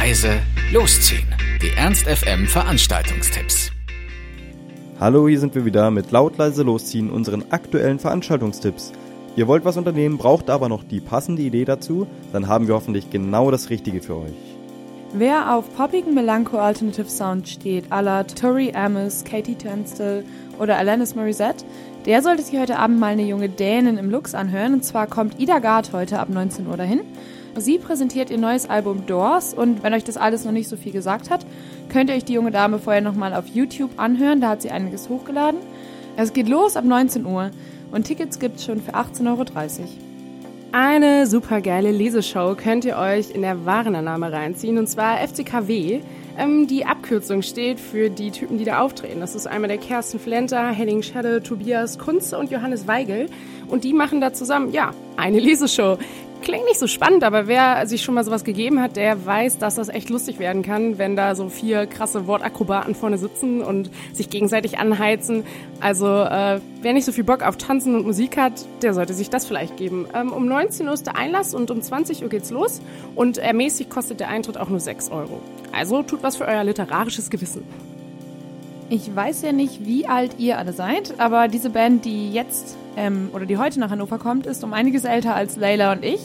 leise, losziehen. Die Ernst FM Veranstaltungstipps. Hallo, hier sind wir wieder mit laut leise losziehen unseren aktuellen Veranstaltungstipps. Ihr wollt was unternehmen, braucht aber noch die passende Idee dazu, dann haben wir hoffentlich genau das Richtige für euch. Wer auf poppigen Melancho Alternative Sound steht, à la Tori Amos, Katie Tunstall oder Alanis Morissette, der sollte sich heute Abend mal eine junge Dänin im Lux anhören. Und zwar kommt Ida Gard heute ab 19 Uhr dahin. Sie präsentiert ihr neues Album Doors und wenn euch das alles noch nicht so viel gesagt hat, könnt ihr euch die junge Dame vorher nochmal auf YouTube anhören. Da hat sie einiges hochgeladen. Es geht los ab 19 Uhr und Tickets gibt's schon für 18,30 Euro. Eine super geile Leseshow könnt ihr euch in der Warenannahme reinziehen und zwar FCKW. Ähm, die Abkürzung steht für die Typen, die da auftreten. Das ist einmal der Kersten Flenter, Henning Schadde, Tobias Kunze und Johannes Weigel. Und die machen da zusammen, ja, eine Leseshow. Klingt nicht so spannend, aber wer sich schon mal sowas gegeben hat, der weiß, dass das echt lustig werden kann, wenn da so vier krasse Wortakrobaten vorne sitzen und sich gegenseitig anheizen. Also äh, wer nicht so viel Bock auf Tanzen und Musik hat, der sollte sich das vielleicht geben. Ähm, um 19 Uhr ist der Einlass und um 20 Uhr geht's los und ermäßigt kostet der Eintritt auch nur 6 Euro. Also tut was für euer literarisches Gewissen. Ich weiß ja nicht, wie alt ihr alle seid, aber diese Band, die jetzt ähm, oder die heute nach Hannover kommt, ist um einiges älter als Layla und ich.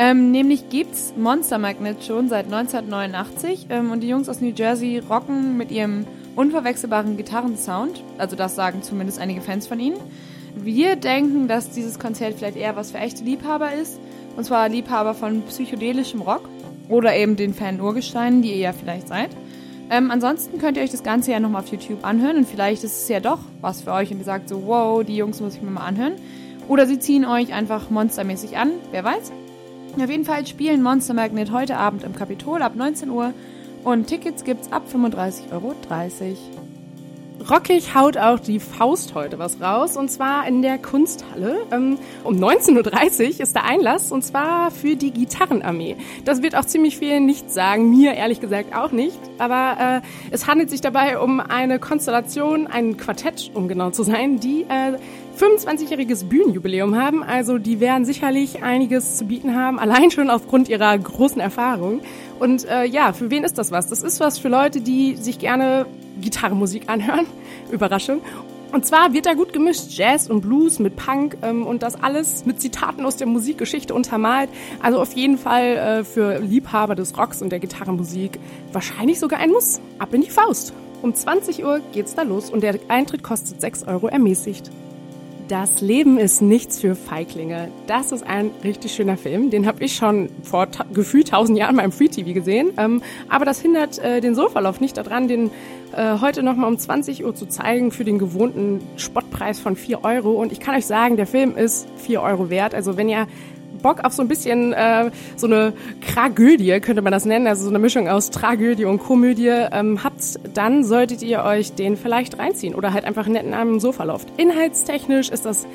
Ähm, nämlich gibt's Monster Magnet schon seit 1989 ähm, und die Jungs aus New Jersey rocken mit ihrem unverwechselbaren Gitarrensound. Also das sagen zumindest einige Fans von ihnen. Wir denken, dass dieses Konzert vielleicht eher was für echte Liebhaber ist. Und zwar Liebhaber von psychedelischem Rock oder eben den Fan-Urgesteinen, die ihr ja vielleicht seid. Ähm, ansonsten könnt ihr euch das Ganze ja nochmal auf YouTube anhören und vielleicht ist es ja doch was für euch und ihr sagt so, wow, die Jungs muss ich mir mal anhören. Oder sie ziehen euch einfach monstermäßig an, wer weiß. Auf jeden Fall spielen Monster Magnet heute Abend im Kapitol ab 19 Uhr und Tickets gibt's ab 35,30 Euro. Rockig haut auch die Faust heute was raus und zwar in der Kunsthalle. Ähm, um 19.30 Uhr ist der Einlass und zwar für die Gitarrenarmee. Das wird auch ziemlich viel nicht sagen, mir ehrlich gesagt auch nicht. Aber äh, es handelt sich dabei um eine Konstellation, ein Quartett, um genau zu sein, die äh, 25-jähriges Bühnenjubiläum haben. Also die werden sicherlich einiges zu bieten haben, allein schon aufgrund ihrer großen Erfahrung. Und äh, ja, für wen ist das was? Das ist was für Leute, die sich gerne Gitarrenmusik anhören. Überraschung. Und zwar wird da gut gemischt Jazz und Blues mit Punk ähm, und das alles mit Zitaten aus der Musikgeschichte untermalt. Also auf jeden Fall äh, für Liebhaber des Rocks und der Gitarrenmusik wahrscheinlich sogar ein Muss. Ab in die Faust. Um 20 Uhr geht's da los und der Eintritt kostet 6 Euro ermäßigt. Das Leben ist nichts für Feiglinge. Das ist ein richtig schöner Film. Den habe ich schon vor gefühlt tausend Jahren mal im Free TV gesehen. Ähm, aber das hindert äh, den Sofallauf nicht daran, den äh, heute nochmal um 20 Uhr zu zeigen für den gewohnten Spottpreis von 4 Euro. Und ich kann euch sagen, der Film ist 4 Euro wert. Also wenn ihr Bock auf so ein bisschen äh, so eine Tragödie, könnte man das nennen, also so eine Mischung aus Tragödie und Komödie ähm, habt, dann solltet ihr euch den vielleicht reinziehen oder halt einfach nett in einem Sofa lauft. Inhaltstechnisch ist das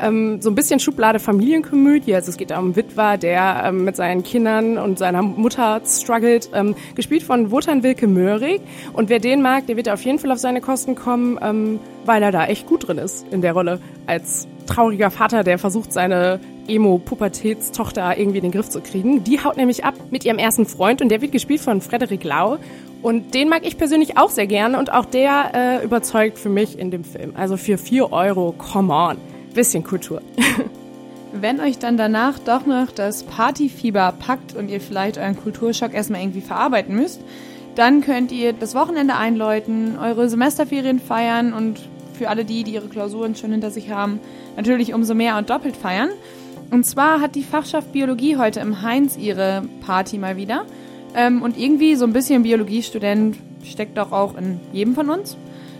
ähm, so ein bisschen Schublade Familienkomödie. Also es geht da um Witwer, der ähm, mit seinen Kindern und seiner Mutter struggelt, ähm, gespielt von Wotan Wilke Möhrig. Und wer den mag, der wird auf jeden Fall auf seine Kosten kommen, ähm, weil er da echt gut drin ist in der Rolle. Als trauriger Vater, der versucht, seine Emo-Pubertätstochter irgendwie in den Griff zu kriegen. Die haut nämlich ab mit ihrem ersten Freund und der wird gespielt von Frederik Lau. Und den mag ich persönlich auch sehr gerne und auch der äh, überzeugt für mich in dem Film. Also für vier Euro, come on bisschen Kultur. Wenn euch dann danach doch noch das Partyfieber packt und ihr vielleicht euren Kulturschock erstmal irgendwie verarbeiten müsst, dann könnt ihr das Wochenende einläuten, eure Semesterferien feiern und für alle die, die ihre Klausuren schon hinter sich haben, natürlich umso mehr und doppelt feiern. Und zwar hat die Fachschaft Biologie heute im Heinz ihre Party mal wieder. Ähm, und irgendwie so ein bisschen Biologiestudent steckt doch auch in jedem von uns.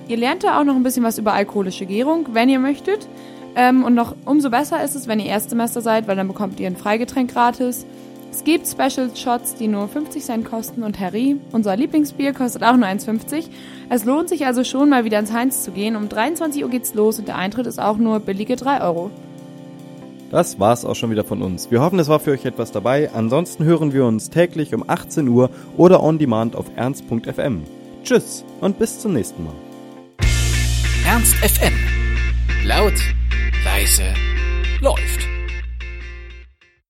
Ihr lernt da auch noch ein bisschen was über alkoholische Gärung, wenn ihr möchtet. Ähm, und noch umso besser ist es, wenn ihr Erstsemester seid, weil dann bekommt ihr ein Freigetränk gratis. Es gibt Special Shots, die nur 50 Cent kosten und Harry, unser Lieblingsbier, kostet auch nur 1,50. Es lohnt sich also schon mal wieder ins Heinz zu gehen. Um 23 Uhr geht's los und der Eintritt ist auch nur billige 3 Euro. Das war's auch schon wieder von uns. Wir hoffen, es war für euch etwas dabei. Ansonsten hören wir uns täglich um 18 Uhr oder on demand auf ernst.fm. Tschüss und bis zum nächsten Mal. Ernst FM. Laut leise läuft.